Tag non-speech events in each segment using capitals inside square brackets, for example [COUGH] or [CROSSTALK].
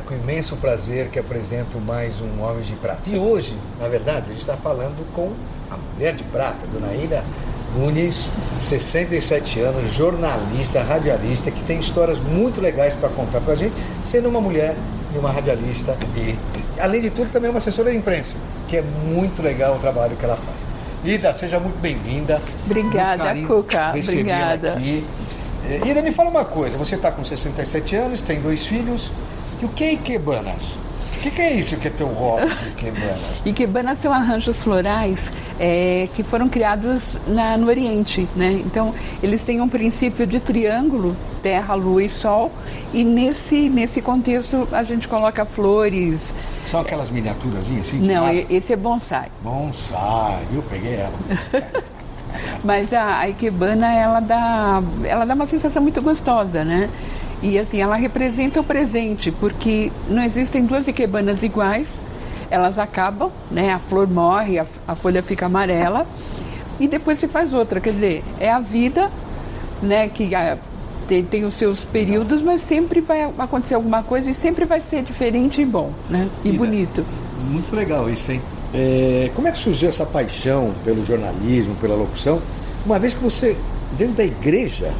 É com imenso prazer que apresento mais um Homem de Prata. E hoje, na verdade, a gente está falando com a mulher de prata, Dona Ina Nunes, 67 anos, jornalista, radialista, que tem histórias muito legais para contar para a gente, sendo uma mulher e uma radialista e, além de tudo, também uma assessora de imprensa, que é muito legal o trabalho que ela faz. Ida, seja muito bem-vinda. Obrigada, Cuca. Obrigada. Aqui. É, Ida, me fala uma coisa, você está com 67 anos, tem dois filhos, e o que é Ikebanas? O que, que, é isso que é teu hobby de Ikebanas? [LAUGHS] Ikebanas são arranjos florais é, que foram criados na, no Oriente, né? Então, eles têm um princípio de triângulo, terra, lua e sol, e nesse, nesse contexto a gente coloca flores. São aquelas miniaturas assim? Não, esse é bonsai. Bonsai, eu peguei ela. [LAUGHS] Mas a, a Ikebana, ela dá, ela dá uma sensação muito gostosa, né? E assim, ela representa o presente, porque não existem duas Ikebanas iguais, elas acabam, né? A flor morre, a, a folha fica amarela e depois se faz outra. Quer dizer, é a vida, né? Que a, tem, tem, os seus períodos, mas sempre vai acontecer alguma coisa e sempre vai ser diferente e bom, né? E, e bonito. Muito legal isso, hein? É, como é que surgiu essa paixão pelo jornalismo, pela locução? Uma vez que você veio da igreja,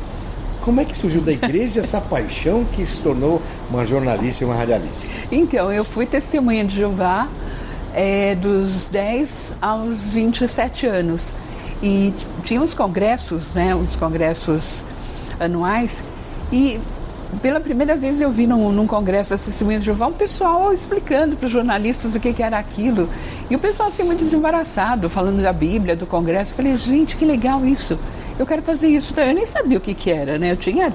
como é que surgiu da igreja essa paixão que se tornou uma jornalista e uma radialista? Então, eu fui testemunha de Jeová é, dos 10 aos 27 anos. E tinha os congressos, né, os congressos anuais, e pela primeira vez eu vi num, num congresso da Testemunha de Jeová um pessoal explicando para os jornalistas o que, que, era aquilo. E o pessoal assim muito desembaraçado, falando da Bíblia, do congresso. Eu falei, gente, que legal isso. Eu quero fazer isso. Eu nem sabia o que, que era, né? Eu tinha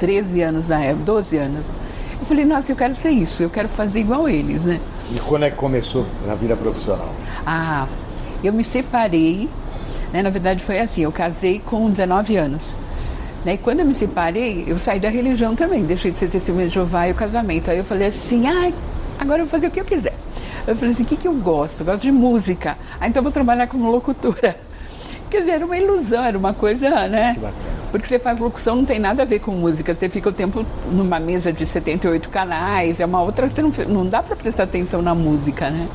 13 anos na época, 12 anos. Eu falei, nossa, eu quero ser isso, eu quero fazer igual eles, né? E quando é que começou na vida profissional? Ah, eu me separei, né? Na verdade foi assim, eu casei com 19 anos. Né? E quando eu me separei, eu saí da religião também, deixei de ser testemunha de Jeová e o casamento. Aí eu falei assim, ah, agora eu vou fazer o que eu quiser. Eu falei assim, o que, que eu gosto? Eu gosto de música. Ah, então eu vou trabalhar como locutora. Quer dizer, era uma ilusão, era uma coisa, né? Porque você faz locução, não tem nada a ver com música. Você fica o tempo numa mesa de 78 canais, é uma outra, você não, não dá para prestar atenção na música, né?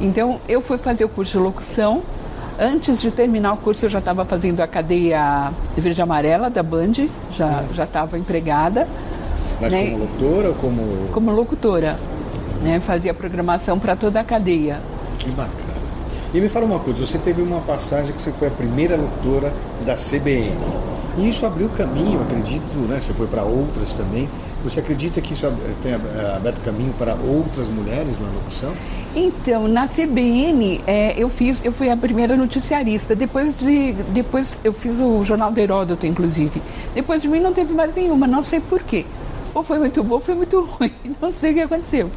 Então, eu fui fazer o curso de locução Antes de terminar o curso, eu já estava fazendo a cadeia verde amarela da Band, já já estava empregada. Mas né? como locutora ou como. Como locutora. Né? Fazia programação para toda a cadeia. Que bacana. E me fala uma coisa, você teve uma passagem que você foi a primeira locutora da CBN. E isso abriu caminho, acredito, né? Você foi para outras também. Você acredita que isso tem aberto caminho para outras mulheres na locução? Então, na CBN, é, eu fiz, eu fui a primeira noticiarista. Depois de, depois eu fiz o Jornal do Heródoto, inclusive. Depois de mim não teve mais nenhuma, não sei porquê. Ou foi muito bom, ou foi muito [LAUGHS] ruim, não sei o que aconteceu.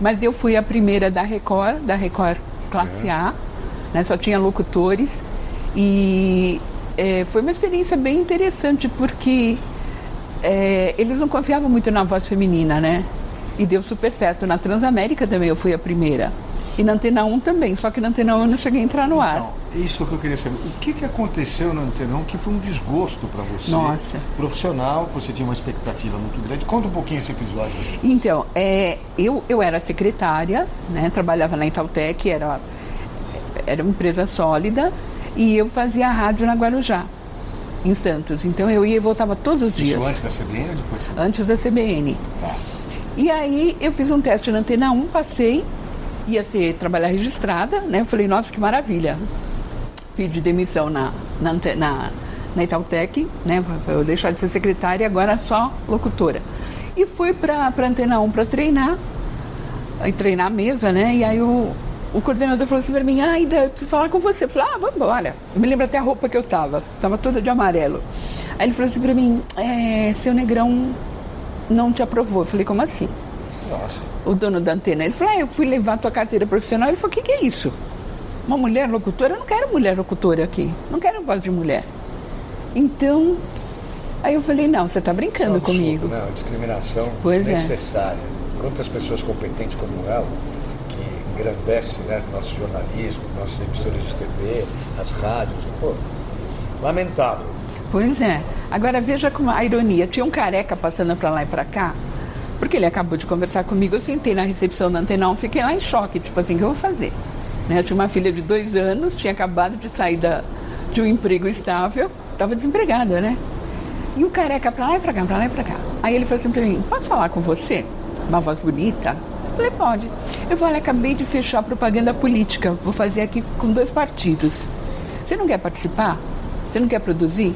Mas eu fui a primeira da Record, da Record Classe. A, né, só tinha locutores. E é, foi uma experiência bem interessante, porque é, eles não confiavam muito na voz feminina, né? E deu super certo. Na Transamérica também eu fui a primeira. E na Antena 1 também, só que na Antena 1 eu não cheguei a entrar no ar. Então, isso que eu queria saber. O que, que aconteceu na Antena 1 que foi um desgosto para você? Nossa. Profissional, você tinha uma expectativa muito grande. Conta um pouquinho esse episódio. Então, é, eu, eu era secretária, né, trabalhava na Itautec, era, era uma empresa sólida, e eu fazia rádio na Guarujá. em Santos. Então eu ia e voltava todos os dias. Isso antes da CBN ou depois? Antes da CBN. Tá. E aí eu fiz um teste na Antena 1, passei, ia ser trabalhar registrada, né? Eu falei, nossa, que maravilha. Pedi demissão na, na, na, na Itautec, né? Eu deixar de ser secretária e agora só locutora. E fui para a Antena 1 para treinar, aí treinar a mesa, né? E aí o, o coordenador falou assim para mim, ai, eu preciso falar com você. Eu falei, ah, vamos embora. Me lembro até a roupa que eu tava, tava toda de amarelo. Aí ele falou assim para mim, é, seu negrão não te aprovou. Eu falei, como assim? Nossa. O dono da antena. Ele falou, ah, eu fui levar a tua carteira profissional. Ele falou, o que, que é isso? Uma mulher locutora? Eu não quero mulher locutora aqui. Não quero voz de mulher. Então, aí eu falei, não, você está brincando é um comigo. absurdo, né? Uma discriminação Pois é. desnecessária. Quantas pessoas competentes como ela, que engrandece né, nosso jornalismo, nossas emissoras de TV, as rádios. Pô, lamentável. Pois é. Agora veja como a ironia. Tinha um careca passando para lá e para cá, porque ele acabou de conversar comigo. Eu sentei na recepção da Antena 1, fiquei lá em choque, tipo assim, o que eu vou fazer? Né, Eu tinha uma filha de dois anos, tinha acabado de sair da, de um emprego estável, estava desempregada, né? E o careca para lá e para cá, para lá e para cá. Aí ele falou assim para mim: posso falar com você? Uma voz bonita? Eu falei: pode. Eu falei: acabei de fechar a propaganda política, vou fazer aqui com dois partidos. Você não quer participar? Você não quer produzir?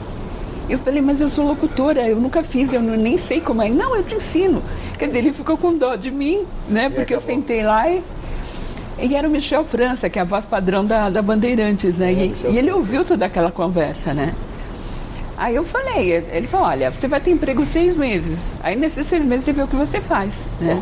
Eu falei, mas eu sou locutora, eu nunca fiz, eu não- nem sei como é. Não, eu te ensino. Quer dizer, ele ficou com dó de mim, né? Porque eu sentei lá e. E era o Michel França, que é a voz padrão da, da Bandeirantes, né? E, Michel e ele ouviu toda aquela conversa, né? Aí eu falei, ele falou, olha, você vai ter emprego seis meses. Aí nesses seis meses você vê o que você faz, né?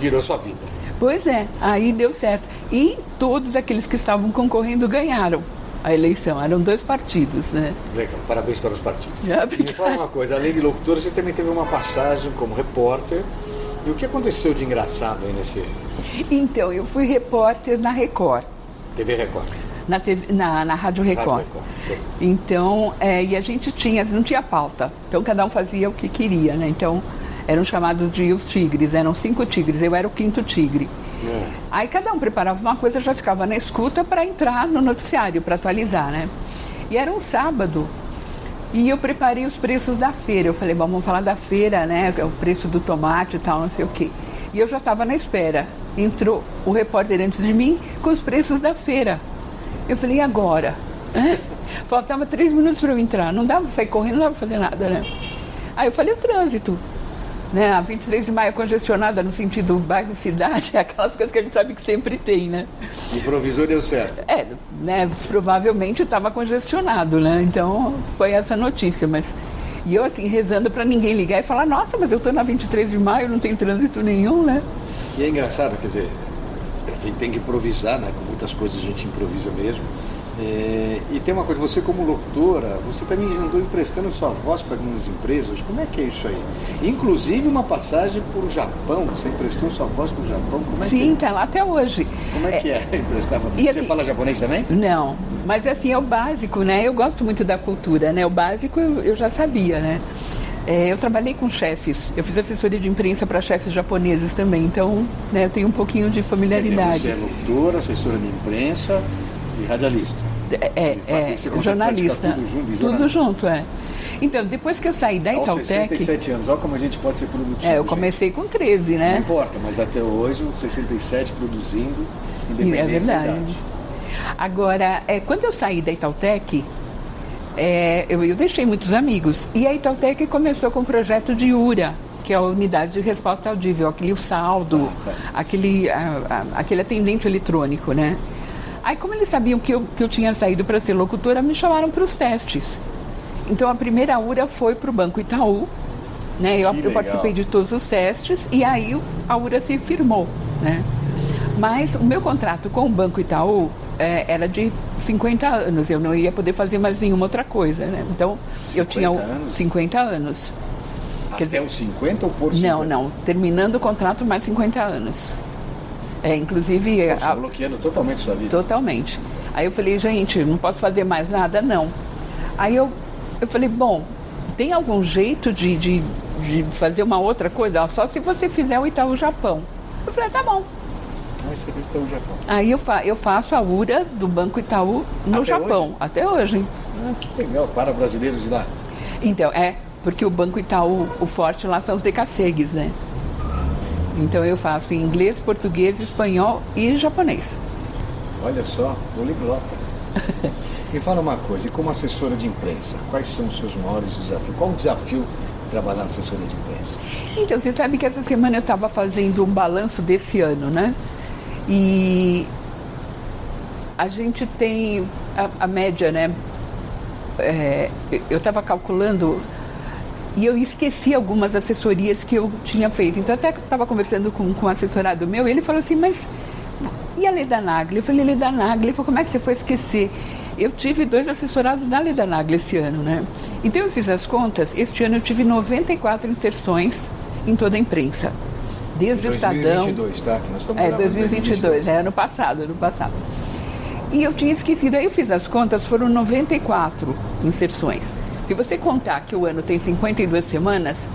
Virou sua vida. Pois é, aí deu certo. E todos aqueles que estavam concorrendo ganharam a eleição. Eram dois partidos, né? Legal, parabéns para os partidos. Ah, me fala uma coisa, além de locutora, você também teve uma passagem como repórter. E o que aconteceu de engraçado aí nesse Então, eu fui repórter na Record, TV Record? na, TV, na, na Rádio Record. Rádio Record. Então, é, e a gente tinha, não tinha pauta. Então, cada um fazia o que queria, né? Então, eram chamados de os tigres, eram cinco tigres, eu era o quinto tigre. É. Aí cada um preparava uma coisa, já ficava na escuta para entrar no noticiário, para atualizar, né? E era um sábado. E eu preparei os preços da feira. Eu falei, bom, vamos falar da feira, né? O preço do tomate e tal, não sei o quê. E eu já estava na espera. Entrou o repórter antes de mim com os preços da feira. Eu falei, e agora? [LAUGHS] Faltava três minutos para eu entrar. Não dava para sair correndo, não dava para fazer nada, né? Aí eu falei, o trânsito. Né? A 23 de maio congestionada no sentido bairro-cidade, [LAUGHS] aquelas coisas que a gente sabe que sempre tem, né? Improvisou e deu certo. É, né, provavelmente estava congestionado, né? Então foi essa notícia, mas e eu assim rezando para ninguém ligar e falar: "Nossa, mas eu estou na 23 de maio, não tem trânsito nenhum, né?" E é engraçado, quer dizer, a gente tem que improvisar, né? Com muitas coisas a gente improvisa mesmo. É, e tem uma coisa, você como locutora, você também andou emprestando sua voz para algumas empresas. Como é que é isso aí? Inclusive uma passagem para o Japão, você emprestou sua voz para o Japão. Como é Sim, que tá lá até hoje. Como é que é? Emprestava. E Você assim- fala japonês também? Não, mas assim, é o básico, né? Eu gosto muito da cultura, né? O básico eu, eu já sabia, né? É, eu trabalhei com chefes, eu fiz assessoria de imprensa para chefes japoneses também, então né, eu tenho um pouquinho de Quer dizer, familiaridade. você é locutora, assessora de imprensa e radialista. É, é, é, consegue jornalista. tudo junto, Tudo junto, é. Então, depois que eu saí da Aos Itautec, 67 anos, olha como a gente pode ser produtivo. é, eu gente. comecei com 13, Não né? importa, mas até hoje, os 67 produzindo, independente É da verdade. Agora, é, quando eu saí da Itautec, é, eu, eu deixei muitos amigos. E a Itautec começou com o projeto de URA, que é a Unidade de Resposta Audível, aquele saldo, Ah, tá. aquele, a- a- aquele atendente eletrônico, né? Aí, como eles sabiam que eu, que eu tinha saído para ser locutora, me chamaram para os testes. Então, a primeira URA foi para o Banco Itaú, né? Eu, eu participei de todos os testes e aí a URA se firmou, né? Mas o meu contrato com o Banco Itaú eh, era de 50 anos, eu não ia poder fazer mais nenhuma outra coisa, né? Então, eu 50 tinha anos? 50 anos. Até os 50 ou por 50? Não, não, terminando o contrato mais 50 anos. É, inclusive, está bloqueando totalmente sua vida. Totalmente. Aí eu falei, gente, não posso fazer mais nada? Não. Aí eu, eu falei, bom, tem algum jeito de, de, de fazer uma outra coisa? Só se você fizer o Itaú Japão. Eu falei, tá bom. Mas você está no Japão. Aí eu, fa eu faço a URA do Banco Itaú no Até Japão, hoje? até hoje. Ah, que legal, para brasileiros de lá. Então, é, porque o Banco Itaú, o forte lá são os decassegues, né? Então eu faço em inglês, português, espanhol e japonês. Olha só, poliglota. [LAUGHS] e fala uma coisa, e como assessora de imprensa, quais são os seus maiores desafios? Qual o desafio de trabalhar na assessoria de imprensa? Então, você sabe que essa semana eu estava fazendo um balanço desse ano, né? E a gente tem a, a média, né? É, eu estava calculando e eu esqueci algumas assessorias que eu tinha feito. Então, até estava conversando com, com um assessorado meu e ele falou assim: Mas e a Leda Nagli? Eu falei: Leda Nagli? Ele falou: Como é que você foi esquecer? Eu tive dois assessorados da Leda Nagli esse ano, né? Então, eu fiz as contas. Este ano eu tive 94 inserções em toda a imprensa. Desde o Estadão. 2022, tá? Nós estamos É, gravando 2022, é ano passado, ano passado. E eu tinha esquecido, aí eu fiz as contas, foram 94 inserções. Se você contar que o ano tem 52 semanas,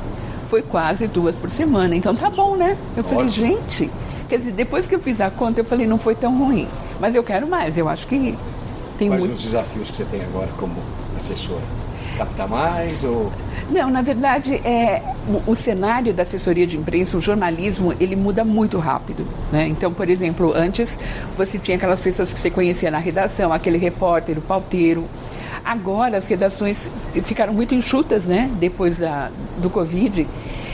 foi quase duas por semana. Então tá bom, né? Eu falei, Ótimo. gente, quer dizer, depois que eu fiz a conta, eu falei, não foi tão ruim. Mas eu quero mais, eu acho que tem Quais muito. os desafios que você tem agora como assessora? Captar mais ou... Não, na verdade, é, o, o cenário da assessoria de imprensa, o jornalismo, ele muda muito rápido. Né? Então, por exemplo, antes você tinha aquelas pessoas que você conhecia na redação, aquele repórter, o pauteiro. Agora as redações ficaram muito enxutas, né? Depois da, do Covid.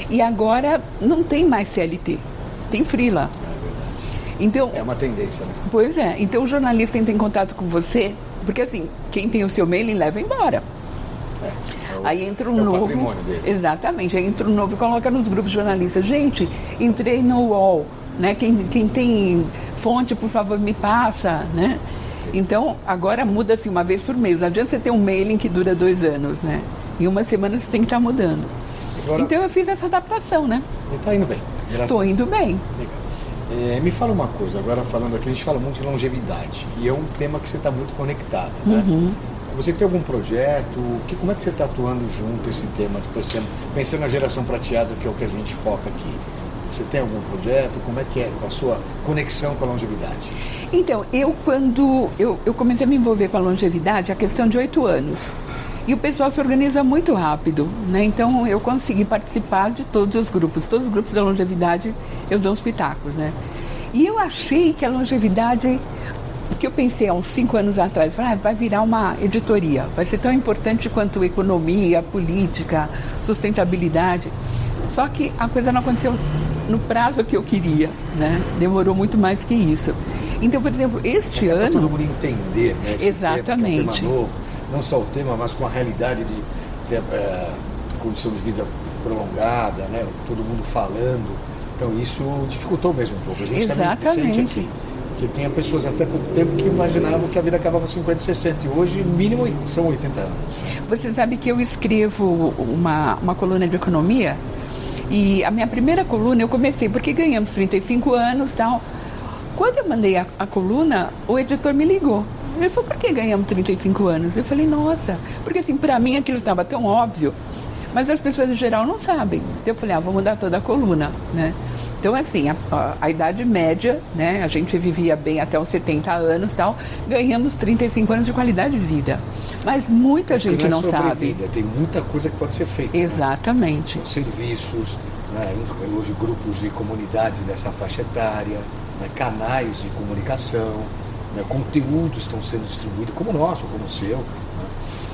E agora não tem mais CLT, tem frila. Então, É uma tendência, né? Pois é, então o jornalista entra em contato com você, porque assim, quem tem o seu mailing leva embora. É, é o- Aí entra um é o novo. Exatamente, aí entra um novo e coloca nos grupos jornalistas. Gente, entrei no UOL, né? Quem, quem tem fonte, por favor, me passa, né? Então, agora muda assim uma vez por mês. Não adianta você ter um mailing que dura dois anos, né? Em uma semana você tem que estar mudando. Agora- Então eu fiz essa adaptação, né? Ele tá indo bem. Estou indo bem. É, me fala uma coisa, agora falando aqui, a gente fala muito de longevidade. E é um tema que você está muito conectado, né? Uhum. Você tem algum projeto? Que, como é que você está atuando junto esse tema? Pensando, pensando na geração prateada, que é o que a gente foca aqui. Você tem algum projeto? Como é que é a sua conexão com a longevidade? Então, eu quando eu, eu comecei a me envolver com a longevidade, a questão de oito anos. E o pessoal se organiza muito rápido, né? Então eu consegui participar de todos os grupos. Todos os grupos da longevidade eu dou uns pitacos, né? E eu achei que a longevidade, porque eu pensei há uns cinco anos atrás, falei, ah, vai virar uma editoria, vai ser tão importante quanto economia, política, sustentabilidade. Só que a coisa não aconteceu no prazo que eu queria, né? Demorou muito mais que isso. Então, por exemplo, este Para todo ano. mundo entender, né? Exatamente. Tema, é um tema novo, não só o tema, mas com a realidade de ter é, condição de vida prolongada, né? Todo mundo falando. Então isso dificultou mesmo um pouco. A gente também Exatamente. sente aqui que tinha pessoas até pouco tempo que imaginavam que a vida acabava com 50, 60 e hoje mínimo são 80 anos. Você sabe que eu escrevo uma, uma coluna de economia e a minha primeira coluna eu comecei porque ganhamos 35 anos tal. Quando eu mandei a, a coluna, o editor me ligou. Ele falou, por que ganhamos 35 anos? Eu falei, nossa, porque assim, para mim aquilo estava tão óbvio, mas as pessoas em geral não sabem. Então eu falei, ah, vou mudar toda a coluna, né? Então, assim, a, a- a idade média, né? A gente vivia bem até os 70 anos e tal, ganhamos 35 anos de qualidade de vida. Mas muita gente Porque não é sabe. sobrevida, Tem muita coisa que pode ser feita. né? Exatamente. serviços, né, hoje grupos de comunidades dessa faixa etária, né, canais de comunicação, né, conteúdos estão sendo distribuídos, como o nosso, como o seu.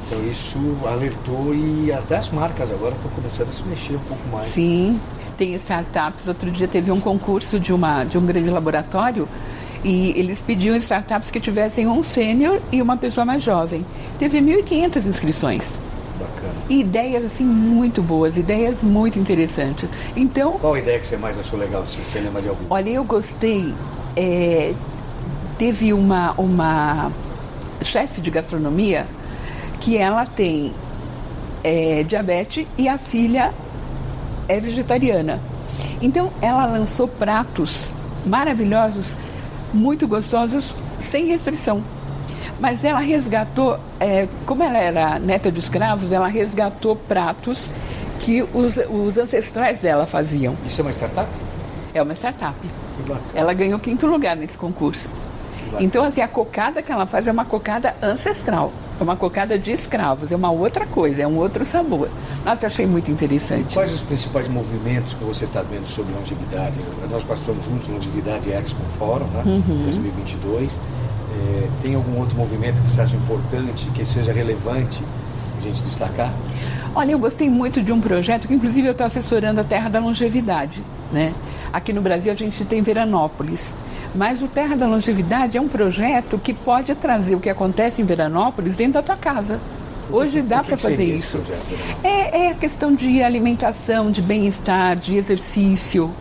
Então isso alertou e até as marcas agora estão começando a se mexer um pouco mais. Sim, tem startups. Outro dia teve um concurso de, uma, de um grande laboratório e eles pediam startups que tivessem um sênior e uma pessoa mais jovem. Teve 1.500 inscrições. Bacana. E ideias assim muito boas, ideias muito interessantes. Então, Qual ideia que você mais achou legal, se você lembra de algum? Olha, eu gostei. é, teve uma, uma chefe de gastronomia que ela tem é, diabetes e a filha é vegetariana. Então, ela lançou pratos maravilhosos, muito gostosos, sem restrição. Mas ela resgatou, é, como ela era neta de escravos, ela resgatou pratos que os, os ancestrais dela faziam. Isso é uma startup? É uma startup. Ela ganhou quinto lugar nesse concurso. Então, assim, a cocada que ela faz é uma cocada ancestral. Uma cocada de escravos, é uma outra coisa, é um outro sabor. Nossa, achei muito interessante. Quais os principais movimentos que você está vendo sobre longevidade? Nós participamos juntos Longevidade Expo Fórum, né? Uhum. 2022. É, tem algum outro movimento que você acha importante, que seja relevante a gente destacar? Olha, eu gostei muito de um projeto que, inclusive, eu estou assessorando a Terra da Longevidade. Né? Aqui no Brasil, a gente tem Veranópolis. Mas o Terra da Longevidade é um projeto que pode trazer o que acontece em Veranópolis dentro da tua casa. Hoje dá para fazer isso. É, é, a questão de alimentação, de bem-estar, de exercício,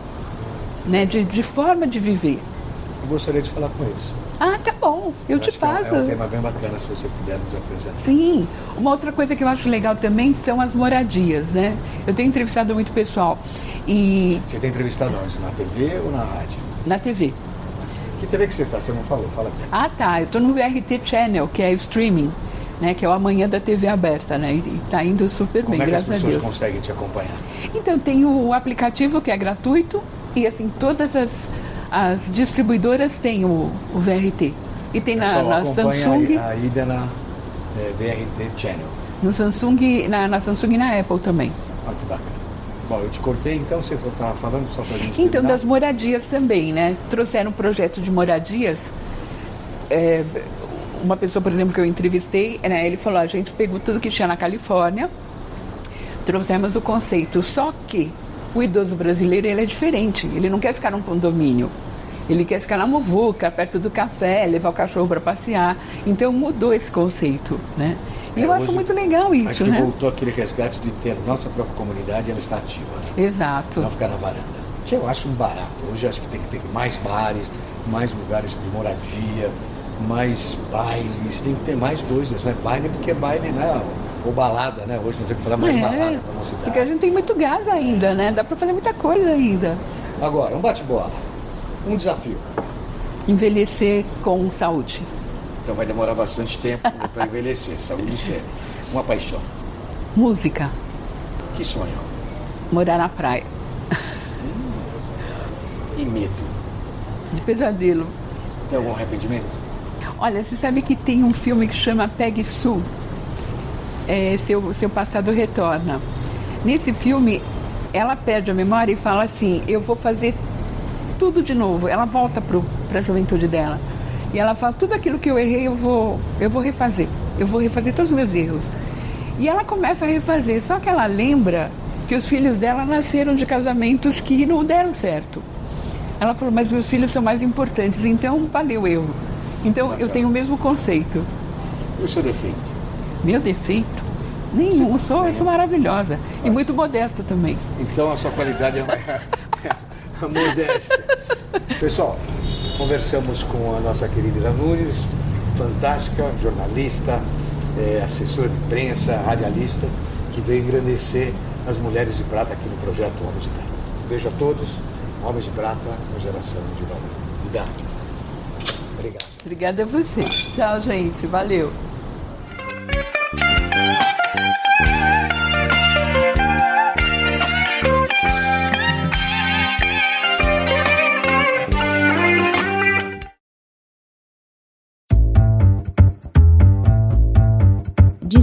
né? de, de forma de viver. Eu gostaria de falar com eles. Ah, tá bom, eu, eu te passo. É um tema bem bacana se você puder nos apresentar. Sim, uma outra coisa que eu acho legal também são as moradias, né? Eu tenho entrevistado muito pessoal e... Você tem entrevistado onde? Na TV ou na rádio? Na TV. Que TV que você está? Você não falou, fala aqui. Ah, tá, eu estou no VRT Channel, que é o streaming. Né, que é o amanhã da TV aberta, né? E está indo super Como bem, é graças a Deus. conseguem te acompanhar? Então, tem o aplicativo que é gratuito e assim, todas as, as distribuidoras têm o, o VRT. E tem na, na Samsung. A, a ida na é, VRT Channel. No Samsung, na, na Samsung e na Apple também. Olha que bacana. Bom, eu te cortei, então você estava falando só para a gente. Então, terminar. das moradias também, né? Trouxeram um projeto de moradias. É, uma pessoa, por exemplo, que eu entrevistei, né, ele falou: a gente pegou tudo que tinha na Califórnia, trouxemos o conceito, só que o idoso brasileiro ele é diferente, ele não quer ficar num condomínio. Ele quer ficar na muvuca, perto do café, levar o cachorro para passear. Então mudou esse conceito, né? E é, eu acho muito legal isso, acho que né? voltou aquele resgate de ter nossa própria comunidade, ela está ativa. Exato. Não ficar na varanda. Que eu acho um barato. Hoje acho que tem que ter mais bares, mais lugares de moradia, mais bailes, tem que ter mais coisas, né? Baile porque é baile, né? Ou balada, né? Hoje não tem que falar mais é, balada para nossa cidade. Porque a gente tem muito gás ainda, né? Dá para fazer muita coisa ainda. Agora, um bate-bola. Um desafio. Envelhecer com saúde. Então vai demorar bastante tempo para envelhecer. [LAUGHS] Saúde sempre. Uma paixão. Música. Que sonho? Morar na praia. E medo? De pesadelo. Tem algum arrependimento? Olha, você sabe que tem um filme que chama Pegue Sul. É, seu, seu passado retorna. Nesse filme, ela perde a memória e fala assim: Eu vou fazer tudo de novo. Ela volta para a juventude dela. E ela fala: tudo aquilo que eu errei, eu vou, eu vou refazer. Eu vou refazer todos os meus erros. E ela começa a refazer, só que ela lembra que os filhos dela nasceram de casamentos que não deram certo. Ela falou: mas meus filhos são mais importantes, então valeu o erro. Então eu tenho o mesmo conceito. E o seu defeito? Meu defeito? Nenhum, sou, eu sou maravilhosa. E muito modesta também. Então a sua qualidade é [LAUGHS] [LAUGHS] modéstia. Pessoal, conversamos com a nossa querida Ira Nunes, fantástica, jornalista, é, assessora de imprensa, radialista, que veio engrandecer as mulheres de prata aqui no projeto Homens de Prata. Um beijo a todos, Homens de Prata, uma geração de valor. Obrigado. Obrigado. Obrigada a você. Tchau, gente. Valeu.